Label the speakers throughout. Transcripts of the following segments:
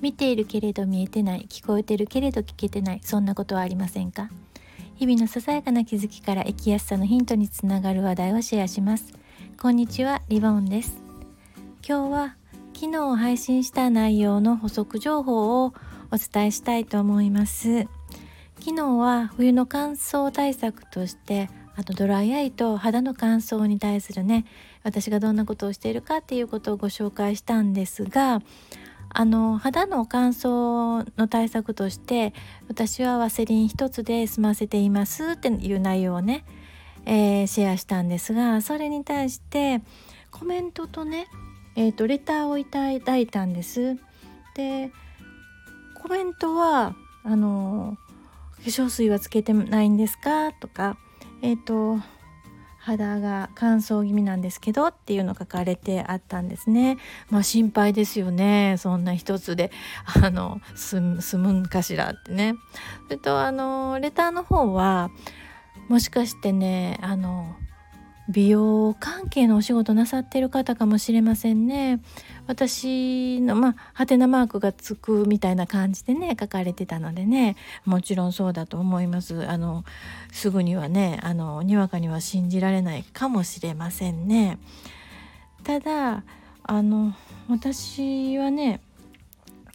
Speaker 1: 見ているけれど見えてない聞こえてるけれど聞けてないそんなことはありませんか？日々のささやかな気づきから生きやすさのヒントにつながる話題をシェアします。こんにちはリボンです。今日は昨日配信した内容の補足情報をお伝えしたいと思います。昨日は冬の乾燥対策としてあとドライアイと肌の乾燥に対するね私がどんなことをしているかっていうことをご紹介したんですがあの肌の乾燥の対策として私はワセリン一つで済ませていますっていう内容をね、えー、シェアしたんですがそれに対してコメントとね、えーと、レターをいただいたんです。でコメントはあの「化粧水はつけてないんですか?」とかえっ、ー、と肌が乾燥気味なんですけどっていうの書かれてあったんですね。まあ心配ですよね。そんな一つであの済むんかしらってね。それとあのレターの方はもしかしてねあの美容関係のお仕事なさってる方かもしれませんね。私のまあハテナマークがつくみたいな感じでね書かれてたのでねもちろんそうだと思います。あのすぐにはねあのにわかには信じられないかもしれませんね。ただあの私はね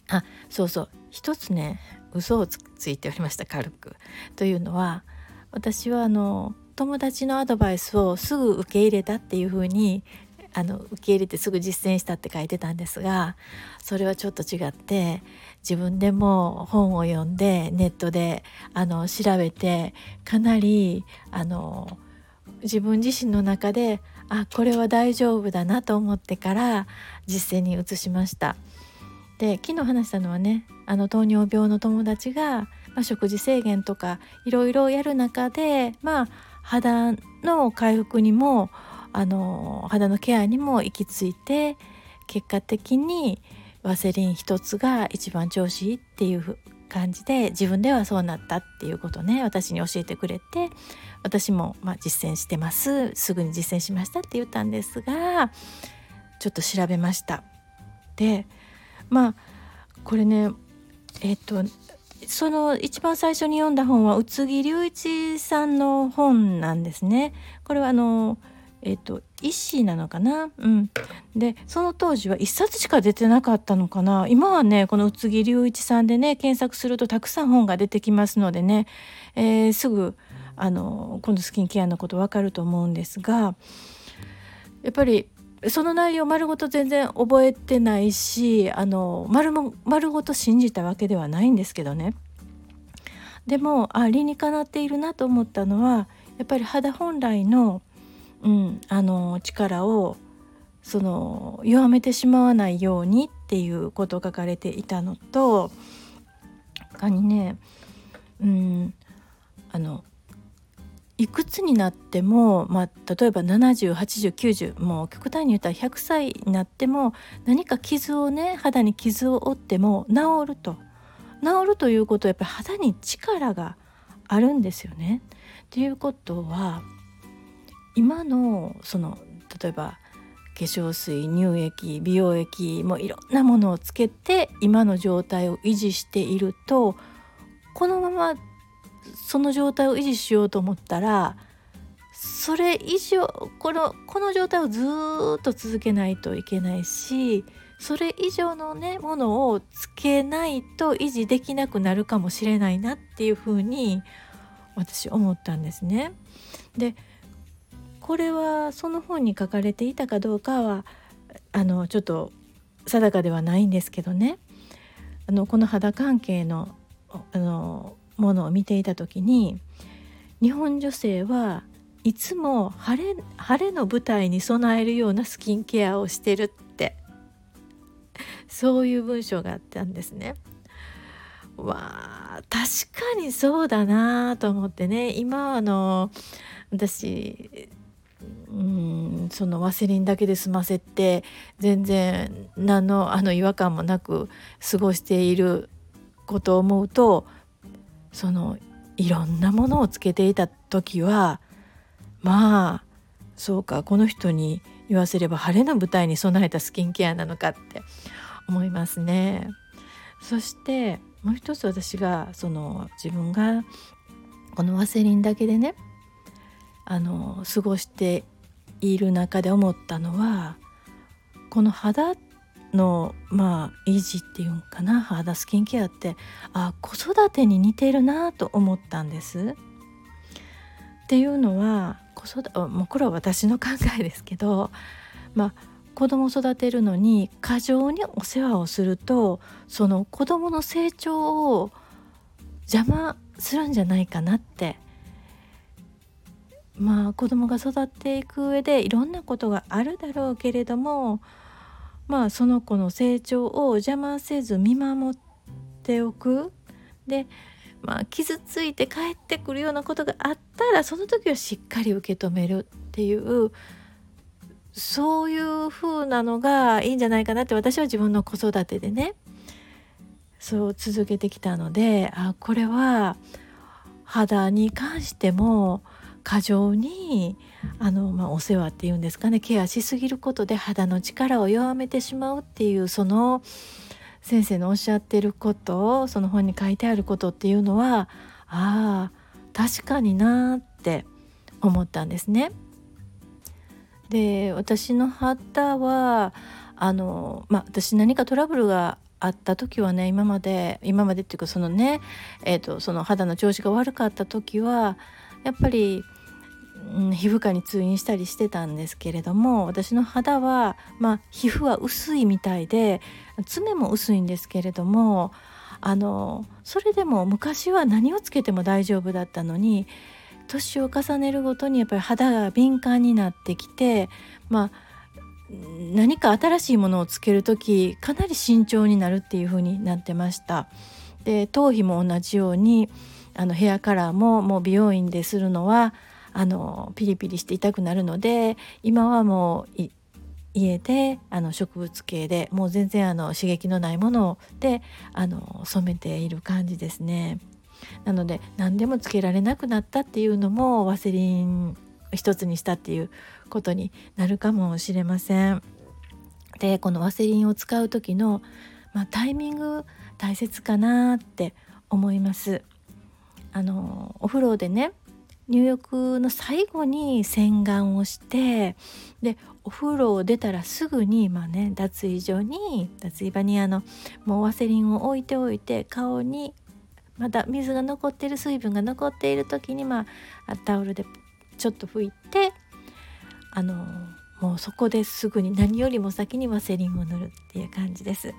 Speaker 1: あそうそう一つね嘘をついておりました軽く。というのは私はあの友達のアドバイスをすぐ受け入れたっていう風にあの受け入れてすぐ実践したって書いてたんですがそれはちょっと違って自分でも本を読んでネットであの調べてかなりあの自分自身の中であこれは大丈夫だなと思ってから実践に移しました。で昨日話したのはねあの糖尿病の友達が、まあ、食事制限とかいろいろやる中でまあ肌の回復にもあの肌のケアにも行き着いて結果的にワセリン一つが一番調子いいっていう感じで自分ではそうなったっていうことね私に教えてくれて私もまあ実践してますすぐに実践しましたって言ったんですがちょっと調べました。でまあこれねえっとその一番最初に読んだ本は宇津木隆一さんの本なんですね。これはあのえっと医師なのかな、うん、でその当時は1冊しか出てなかったのかな？今はねこの宇津木隆一さんでね検索するとたくさん本が出てきますのでね、えー、すぐあのこのスキンケアのこと分かると思うんですがやっぱりその内容丸ごと全然覚えてないしあの丸も丸ごと信じたわけではないんですけどね。でもあ理にかなっているなと思ったのはやっぱり肌本来の,、うん、あの力をその弱めてしまわないようにっていうことを書かれていたのと他にね、うん、あのいくつになっても、まあ、例えば708090もう極端に言ったら100歳になっても何か傷をね肌に傷を負っても治ると治るということはやっぱり肌に力があるんですよね。っていうことは今のその例えば化粧水乳液美容液もいろんなものをつけて今の状態を維持しているとこのままその状態を維持しようと思ったらそれ以上このこの状態をずっと続けないといけないしそれ以上のねものをつけないと維持できなくなるかもしれないなっていうふうに私思ったんですね。でこれはその本に書かれていたかどうかはあのちょっと定かではないんですけどねあのこの肌関係のあのものを見ていた時に日本女性はいつも晴れ晴れの舞台に備えるようなスキンケアをしてるってそういう文章があったんですね。わあ確かにそうだなと思ってね今あの私うんそのワセリンだけで済ませて全然何のあの違和感もなく過ごしていることを思うとそのいろんなものをつけていた時はまあそうかこの人に言わせれば晴れの舞台に備えたスキンケアなのかって思いますね。そしてもう一つ私がその自分がこのワセリンだけでねあの過ごしている中で思ったのはこの肌っのまあ維持っていうんかな肌スキンケアってあ子育てに似てるなと思ったんです。っていうのは子育てもうこれは私の考えですけどまあ子供を育てるのに過剰にお世話をするとその子供の成長を邪魔するんじゃないかなってまあ子供が育っていく上でいろんなことがあるだろうけれどもまあその子の成長を邪魔せず見守っておく。でまあ傷ついて帰ってくるようなことがあったらその時はしっかり受け止めるっていうそういう風なのがいいんじゃないかなって私は自分の子育てでね。そう続けてきたのであこれは肌に関しても過剰にあの、まあ、お世話っていうんですかねケアしすぎることで肌の力を弱めてしまうっていうその先生のおっしゃってることその本に書いてあることっていうのはああ確かになって思ったんですね。で私の肌はあの、まあ、私何かトラブルがあった時はね今まで今までっていうかそのね、えーと、その肌の調子が悪かった時はやっぱり、うん、皮膚科に通院したりしてたんですけれども私の肌は、まあ、皮膚は薄いみたいで爪も薄いんですけれどもあのそれでも昔は何をつけても大丈夫だったのに年を重ねるごとにやっぱり肌が敏感になってきてまあ何か新しいものをつける時かなり慎重になるっていう風になってました。で頭皮も同じようにあのヘアカラーももう美容院でするのはあのピリピリして痛くなるので今はもう家であの植物系でもう全然あの刺激のないものであの染めている感じですね。なので何でもつけられなくなったっていうのもワセリン一つにしたっていうことになるかもしれません。でこのワセリンを使う時の、まあ、タイミング大切かなって思います。あのお風呂でね入浴の最後に洗顔をしてでお風呂を出たらすぐに、まあね、脱衣所に脱衣場にあのもうワセリンを置いておいて顔にまだ水が残ってる水分が残っている時に、まあ、タオルでちょっと拭いてあのもうそこですぐに何よりも先にワセリンを塗るっていう感じです。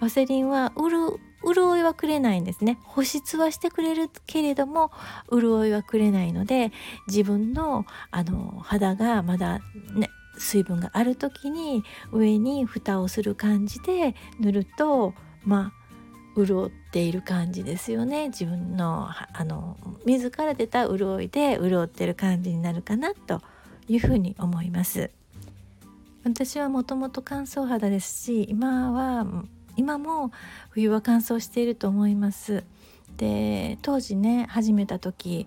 Speaker 1: ワセリンは潤いはくれないんですね。保湿はしてくれるけれども潤いはくれないので自分のあの肌がまだね水分がある時に上に蓋をする感じで塗るとまあ潤っている感じですよね。自分のあの自ら出た潤いで潤ってる感じになるかなというふうに思います。私はもともと乾燥肌ですし今は今も冬は乾燥していると思いますで当時ね始めた時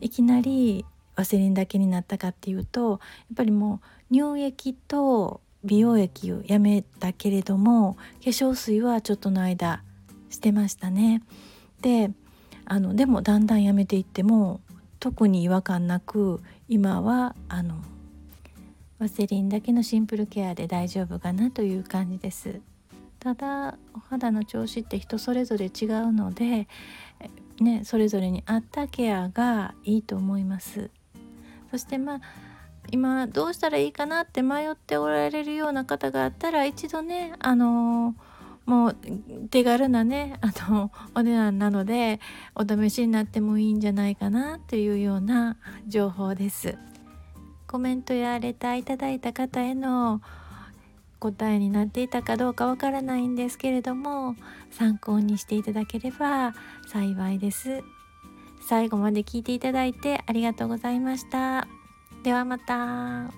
Speaker 1: いきなりワセリンだけになったかっていうとやっぱりもう乳液と美容液をやめたけれども化粧水はちょっとの間してましたね。であのでもだんだんやめていっても特に違和感なく今はあのワセリンだけのシンプルケアで大丈夫かなという感じです。ただお肌の調子って人それぞれ違うので、ね、それぞれに合ったケアがいいと思います。そしてまあ今どうしたらいいかなって迷っておられるような方があったら一度ねあのもう手軽なねあのお値段なのでお試しになってもいいんじゃないかなというような情報ですコメントやレターいただいた方への答えになっていたかどうかわからないんですけれども参考にしていただければ幸いです最後まで聞いていただいてありがとうございましたではまた。